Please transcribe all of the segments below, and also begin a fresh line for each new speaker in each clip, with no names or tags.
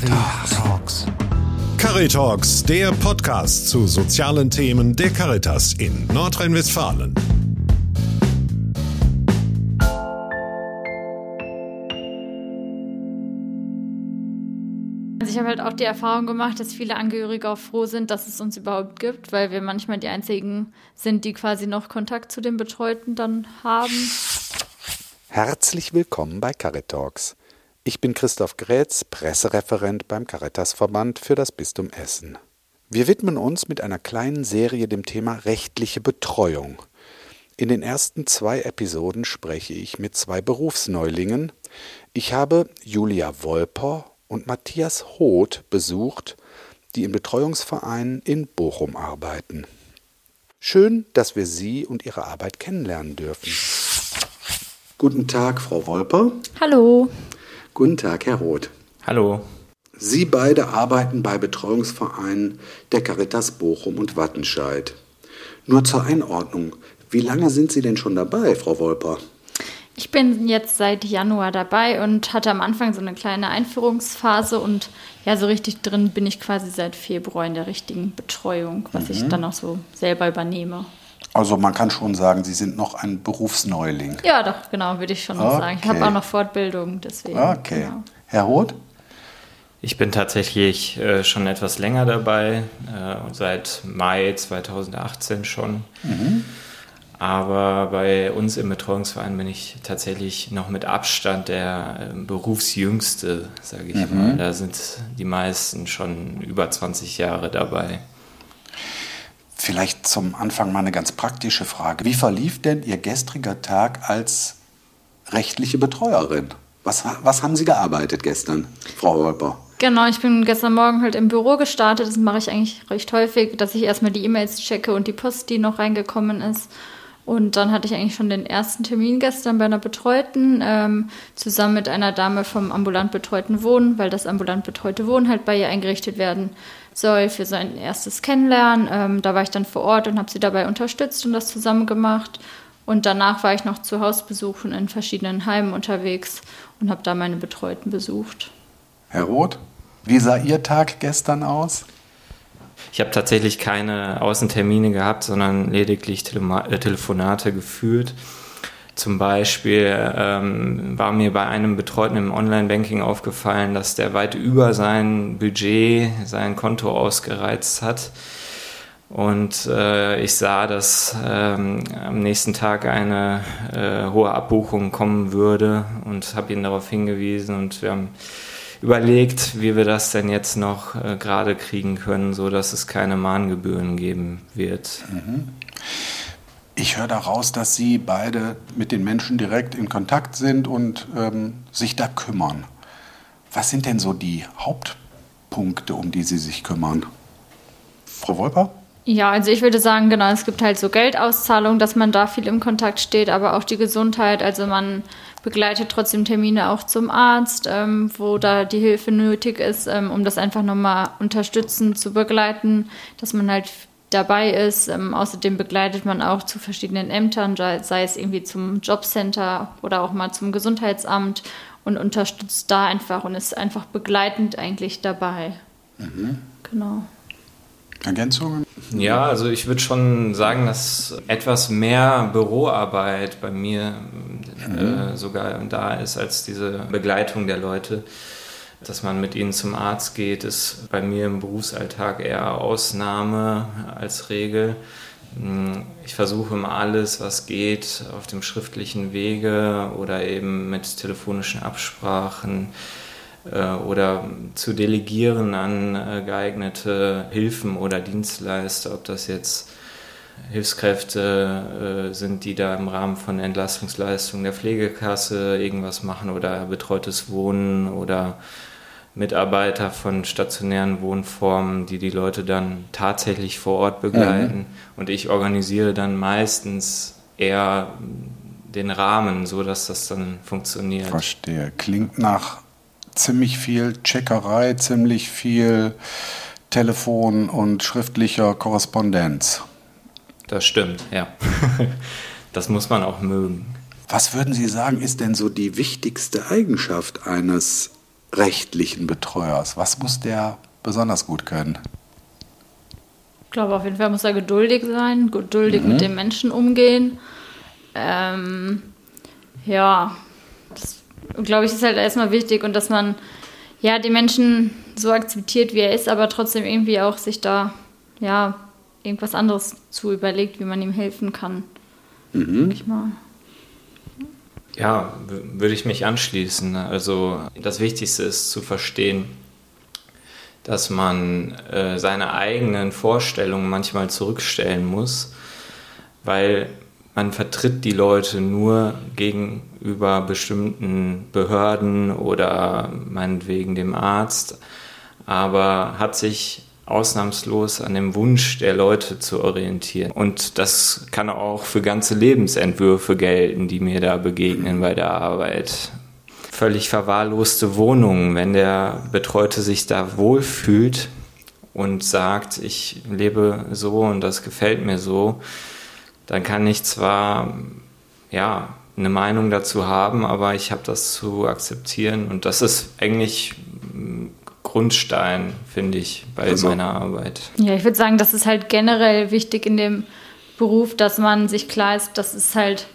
Caritalks. Caritalks, der Podcast zu sozialen Themen der Caritas in Nordrhein-Westfalen.
Also ich habe halt auch die Erfahrung gemacht, dass viele Angehörige auch froh sind, dass es uns überhaupt gibt, weil wir manchmal die einzigen sind, die quasi noch Kontakt zu den Betreuten dann haben.
Herzlich willkommen bei Caritalks. Ich bin Christoph Grätz, Pressereferent beim Caritasverband für das Bistum Essen. Wir widmen uns mit einer kleinen Serie dem Thema rechtliche Betreuung. In den ersten zwei Episoden spreche ich mit zwei Berufsneulingen. Ich habe Julia Wolper und Matthias Hoth besucht, die in Betreuungsvereinen in Bochum arbeiten. Schön, dass wir Sie und Ihre Arbeit kennenlernen dürfen. Guten Tag, Frau Wolper.
Hallo.
Guten Tag, Herr Roth.
Hallo.
Sie beide arbeiten bei Betreuungsvereinen der Caritas Bochum und Wattenscheid. Nur zur Einordnung, wie lange sind Sie denn schon dabei, Frau Wolper?
Ich bin jetzt seit Januar dabei und hatte am Anfang so eine kleine Einführungsphase und ja, so richtig drin bin ich quasi seit Februar in der richtigen Betreuung, was mhm. ich dann auch so selber übernehme.
Also man kann schon sagen, Sie sind noch ein Berufsneuling.
Ja, doch, genau, würde ich schon okay. sagen. Ich habe auch noch Fortbildung, deswegen.
Okay. Genau. Herr Roth?
Ich bin tatsächlich äh, schon etwas länger dabei, äh, seit Mai 2018 schon. Mhm. Aber bei uns im Betreuungsverein bin ich tatsächlich noch mit Abstand der äh, Berufsjüngste, sage ich mhm. mal. Da sind die meisten schon über 20 Jahre dabei.
Vielleicht zum Anfang mal eine ganz praktische Frage. Wie verlief denn Ihr gestriger Tag als rechtliche Betreuerin? Was, was haben Sie gearbeitet gestern, Frau Wolper?
Genau, ich bin gestern Morgen halt im Büro gestartet. Das mache ich eigentlich recht häufig, dass ich erstmal die E-Mails checke und die Post, die noch reingekommen ist. Und dann hatte ich eigentlich schon den ersten Termin gestern bei einer Betreuten, ähm, zusammen mit einer Dame vom ambulant betreuten Wohnen, weil das ambulant betreute Wohnen halt bei ihr eingerichtet werden soll für sein erstes Kennenlernen. Ähm, da war ich dann vor Ort und habe sie dabei unterstützt und das zusammen gemacht. Und danach war ich noch zu Hausbesuchen in verschiedenen Heimen unterwegs und habe da meine Betreuten besucht.
Herr Roth, wie sah Ihr Tag gestern aus?
Ich habe tatsächlich keine Außentermine gehabt, sondern lediglich Tele äh, Telefonate geführt. Zum Beispiel ähm, war mir bei einem Betreuten im Online-Banking aufgefallen, dass der weit über sein Budget, sein Konto ausgereizt hat. Und äh, ich sah, dass ähm, am nächsten Tag eine äh, hohe Abbuchung kommen würde und habe ihn darauf hingewiesen und wir haben überlegt, wie wir das denn jetzt noch äh, gerade kriegen können, so dass es keine Mahngebühren geben wird. Mhm.
Ich höre daraus, dass Sie beide mit den Menschen direkt in Kontakt sind und ähm, sich da kümmern. Was sind denn so die Hauptpunkte, um die Sie sich kümmern? Frau Wolper?
Ja, also ich würde sagen, genau, es gibt halt so Geldauszahlungen, dass man da viel im Kontakt steht, aber auch die Gesundheit. Also man begleitet trotzdem Termine auch zum Arzt, ähm, wo da die Hilfe nötig ist, ähm, um das einfach nochmal unterstützend zu begleiten, dass man halt dabei ist. Ähm, außerdem begleitet man auch zu verschiedenen Ämtern, sei es irgendwie zum Jobcenter oder auch mal zum Gesundheitsamt und unterstützt da einfach und ist einfach begleitend eigentlich dabei. Mhm. Genau.
Ergänzungen?
Ja, also ich würde schon sagen, dass etwas mehr Büroarbeit bei mir mhm. äh, sogar da ist als diese Begleitung der Leute. Dass man mit ihnen zum Arzt geht, ist bei mir im Berufsalltag eher Ausnahme als Regel. Hm, ich versuche immer alles, was geht, auf dem schriftlichen Wege oder eben mit telefonischen Absprachen äh, oder zu delegieren an äh, geeignete Hilfen oder Dienstleister, ob das jetzt Hilfskräfte äh, sind, die da im Rahmen von Entlastungsleistungen der Pflegekasse irgendwas machen oder betreutes Wohnen oder Mitarbeiter von stationären Wohnformen, die die Leute dann tatsächlich vor Ort begleiten. Mhm. Und ich organisiere dann meistens eher den Rahmen, so dass das dann funktioniert.
Verstehe. Klingt nach ziemlich viel Checkerei, ziemlich viel Telefon und schriftlicher Korrespondenz.
Das stimmt, ja. das muss man auch mögen.
Was würden Sie sagen, ist denn so die wichtigste Eigenschaft eines rechtlichen Betreuers? Was muss der besonders gut können?
Ich glaube, auf jeden Fall muss er geduldig sein, geduldig mhm. mit den Menschen umgehen. Ähm, ja, das glaube ich ist halt erstmal wichtig und dass man ja den Menschen so akzeptiert, wie er ist, aber trotzdem irgendwie auch sich da ja irgendwas anderes zu überlegt, wie man ihm helfen kann. Mhm. Ich mal.
Ja, würde ich mich anschließen. Also das Wichtigste ist zu verstehen, dass man äh, seine eigenen Vorstellungen manchmal zurückstellen muss, weil man vertritt die Leute nur gegenüber bestimmten Behörden oder meinetwegen dem Arzt, aber hat sich ausnahmslos an dem Wunsch der Leute zu orientieren. Und das kann auch für ganze Lebensentwürfe gelten, die mir da begegnen bei der Arbeit. Völlig verwahrloste Wohnungen, wenn der Betreute sich da wohlfühlt und sagt, ich lebe so und das gefällt mir so, dann kann ich zwar ja eine Meinung dazu haben, aber ich habe das zu akzeptieren und das ist eigentlich Grundstein, finde ich, bei also. meiner Arbeit.
Ja, ich würde sagen, das ist halt generell wichtig in dem Beruf, dass man sich klar ist, das ist halt,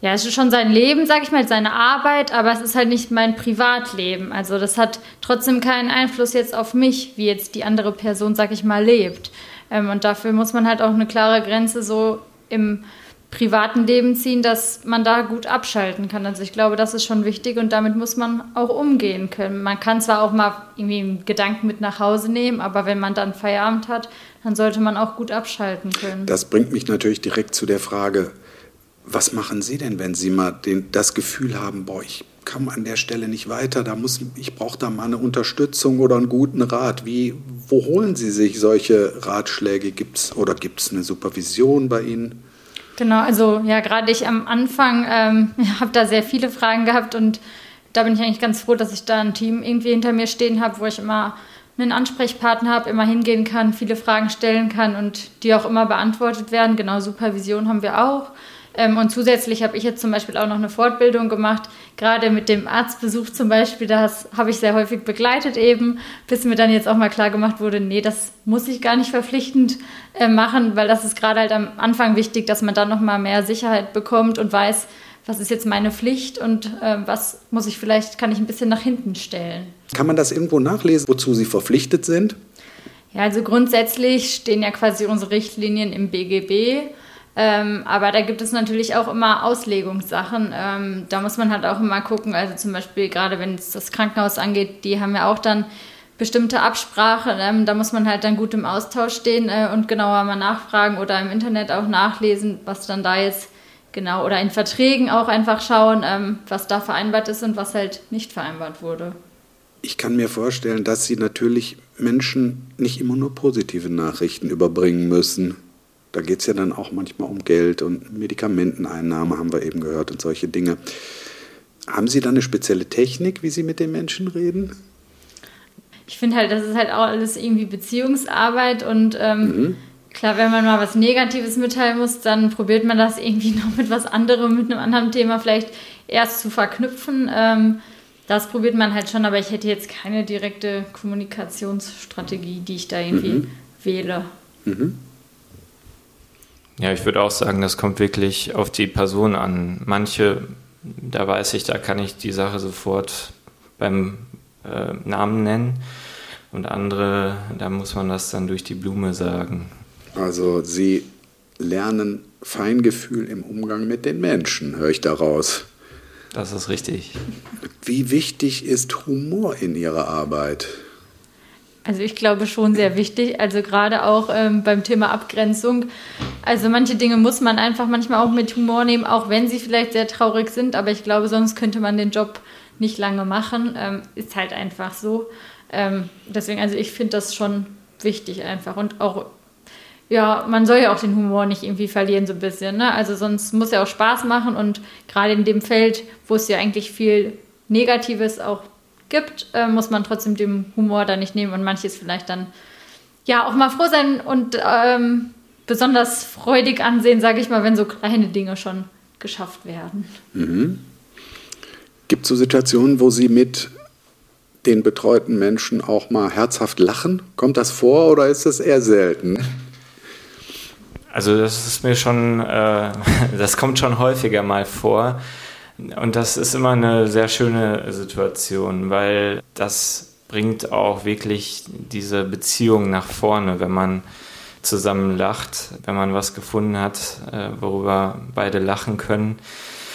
ja, es ist schon sein Leben, sage ich mal, seine Arbeit, aber es ist halt nicht mein Privatleben. Also das hat trotzdem keinen Einfluss jetzt auf mich, wie jetzt die andere Person, sage ich mal, lebt. Ähm, und dafür muss man halt auch eine klare Grenze so im privaten Leben ziehen, dass man da gut abschalten kann. Also ich glaube, das ist schon wichtig und damit muss man auch umgehen können. Man kann zwar auch mal irgendwie einen Gedanken mit nach Hause nehmen, aber wenn man dann Feierabend hat, dann sollte man auch gut abschalten können.
Das bringt mich natürlich direkt zu der Frage, was machen Sie denn, wenn Sie mal den, das Gefühl haben, boah, ich komme an der Stelle nicht weiter, da muss, ich brauche da mal eine Unterstützung oder einen guten Rat. Wie, wo holen Sie sich solche Ratschläge? Gibt's, oder gibt es eine Supervision bei Ihnen?
Genau, also ja, gerade ich am Anfang ähm, habe da sehr viele Fragen gehabt und da bin ich eigentlich ganz froh, dass ich da ein Team irgendwie hinter mir stehen habe, wo ich immer einen Ansprechpartner habe, immer hingehen kann, viele Fragen stellen kann und die auch immer beantwortet werden. Genau, Supervision haben wir auch. Ähm, und zusätzlich habe ich jetzt zum Beispiel auch noch eine Fortbildung gemacht, gerade mit dem Arztbesuch zum Beispiel, das habe ich sehr häufig begleitet eben, bis mir dann jetzt auch mal klar gemacht wurde, nee, das muss ich gar nicht verpflichtend äh, machen, weil das ist gerade halt am Anfang wichtig, dass man dann nochmal mehr Sicherheit bekommt und weiß, was ist jetzt meine Pflicht und äh, was muss ich vielleicht, kann ich ein bisschen nach hinten stellen.
Kann man das irgendwo nachlesen, wozu Sie verpflichtet sind?
Ja, also grundsätzlich stehen ja quasi unsere Richtlinien im BGB. Ähm, aber da gibt es natürlich auch immer Auslegungssachen. Ähm, da muss man halt auch immer gucken, also zum Beispiel gerade wenn es das Krankenhaus angeht, die haben ja auch dann bestimmte Absprachen. Ähm, da muss man halt dann gut im Austausch stehen äh, und genauer mal nachfragen oder im Internet auch nachlesen, was dann da jetzt genau oder in Verträgen auch einfach schauen, ähm, was da vereinbart ist und was halt nicht vereinbart wurde.
Ich kann mir vorstellen, dass Sie natürlich Menschen nicht immer nur positive Nachrichten überbringen müssen. Da geht es ja dann auch manchmal um Geld und Medikamenteneinnahme, haben wir eben gehört, und solche Dinge. Haben Sie da eine spezielle Technik, wie Sie mit den Menschen reden?
Ich finde halt, das ist halt auch alles irgendwie Beziehungsarbeit und ähm, mhm. klar, wenn man mal was Negatives mitteilen muss, dann probiert man das irgendwie noch mit was anderem, mit einem anderen Thema vielleicht erst zu verknüpfen. Ähm, das probiert man halt schon, aber ich hätte jetzt keine direkte Kommunikationsstrategie, die ich da irgendwie mhm. wähle. Mhm.
Ja, ich würde auch sagen, das kommt wirklich auf die Person an. Manche, da weiß ich, da kann ich die Sache sofort beim äh, Namen nennen. Und andere, da muss man das dann durch die Blume sagen.
Also Sie lernen Feingefühl im Umgang mit den Menschen, höre ich daraus.
Das ist richtig.
Wie wichtig ist Humor in Ihrer Arbeit?
Also ich glaube schon sehr wichtig, also gerade auch ähm, beim Thema Abgrenzung. Also manche Dinge muss man einfach manchmal auch mit Humor nehmen, auch wenn sie vielleicht sehr traurig sind, aber ich glaube, sonst könnte man den Job nicht lange machen. Ähm, ist halt einfach so. Ähm, deswegen, also ich finde das schon wichtig einfach und auch, ja, man soll ja auch den Humor nicht irgendwie verlieren so ein bisschen, ne? Also sonst muss ja auch Spaß machen und gerade in dem Feld, wo es ja eigentlich viel Negatives auch gibt, äh, muss man trotzdem den Humor da nicht nehmen und manches vielleicht dann ja auch mal froh sein und ähm, besonders freudig ansehen, sage ich mal, wenn so kleine Dinge schon geschafft werden.
Mhm. Gibt es so Situationen, wo Sie mit den betreuten Menschen auch mal herzhaft lachen? Kommt das vor oder ist das eher selten?
Also das ist mir schon, äh, das kommt schon häufiger mal vor. Und das ist immer eine sehr schöne Situation, weil das bringt auch wirklich diese Beziehung nach vorne, wenn man zusammen lacht, wenn man was gefunden hat, äh, worüber beide lachen können.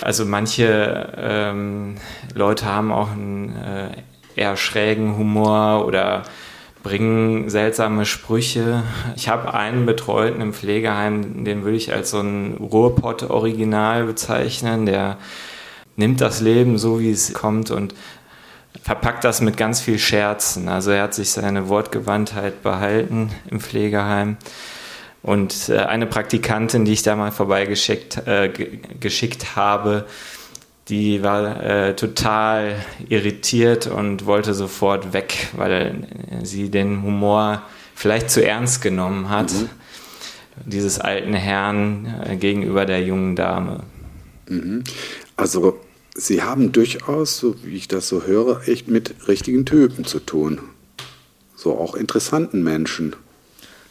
Also manche ähm, Leute haben auch einen äh, eher schrägen Humor oder bringen seltsame Sprüche. Ich habe einen Betreuten im Pflegeheim, den würde ich als so ein Ruhrpott-Original bezeichnen, der nimmt das Leben so, wie es kommt und verpackt das mit ganz viel Scherzen. Also er hat sich seine Wortgewandtheit behalten im Pflegeheim. Und äh, eine Praktikantin, die ich da mal vorbeigeschickt äh, geschickt habe, die war äh, total irritiert und wollte sofort weg, weil sie den Humor vielleicht zu ernst genommen hat, mhm. dieses alten Herrn äh, gegenüber der jungen Dame.
Mhm. Also Sie haben durchaus, so wie ich das so höre, echt mit richtigen Typen zu tun. So auch interessanten Menschen.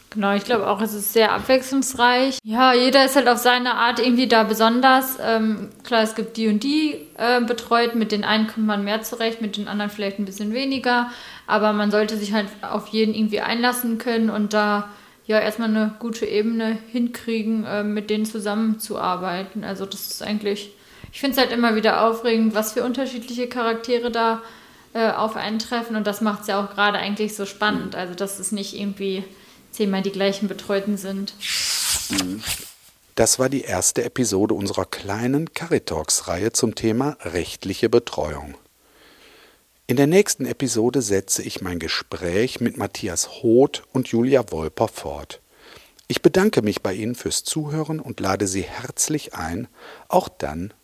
Genau, ich glaube auch, es ist sehr abwechslungsreich. Ja, jeder ist halt auf seine Art irgendwie da besonders. Ähm, klar, es gibt die und die äh, betreut. Mit den einen kommt man mehr zurecht, mit den anderen vielleicht ein bisschen weniger. Aber man sollte sich halt auf jeden irgendwie einlassen können und da ja erstmal eine gute Ebene hinkriegen, äh, mit denen zusammenzuarbeiten. Also das ist eigentlich ich finde es halt immer wieder aufregend, was für unterschiedliche Charaktere da äh, auf einen treffen. Und das macht es ja auch gerade eigentlich so spannend. Also, dass es nicht irgendwie zehnmal die gleichen Betreuten sind.
Das war die erste Episode unserer kleinen Caritalks-Reihe zum Thema rechtliche Betreuung. In der nächsten Episode setze ich mein Gespräch mit Matthias Hoth und Julia Wolper fort. Ich bedanke mich bei Ihnen fürs Zuhören und lade Sie herzlich ein, auch dann